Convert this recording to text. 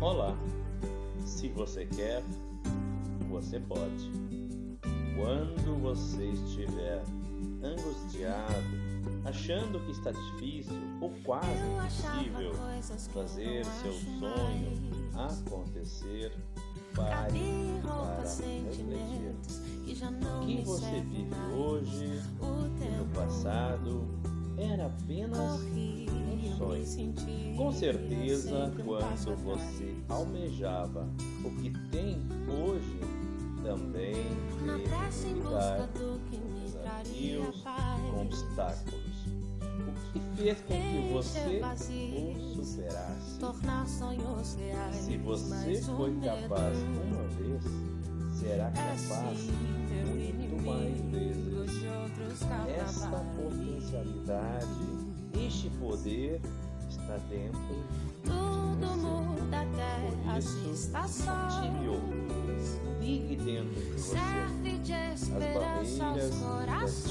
Olá! Se você quer, você pode. Quando você estiver angustiado, achando que está difícil ou quase impossível fazer seu sonho acontecer, pare para refletir. O que você vive hoje e no passado era apenas Com certeza, quando você almejava o que tem hoje, também teve com desafios, com obstáculos. O que fez com que você o superasse? Se você foi capaz uma vez, será capaz muito mais vezes. Esta potencialidade, este poder está dentro de você. Por isso, ative outros. Ligue dentro de você. As barreiras as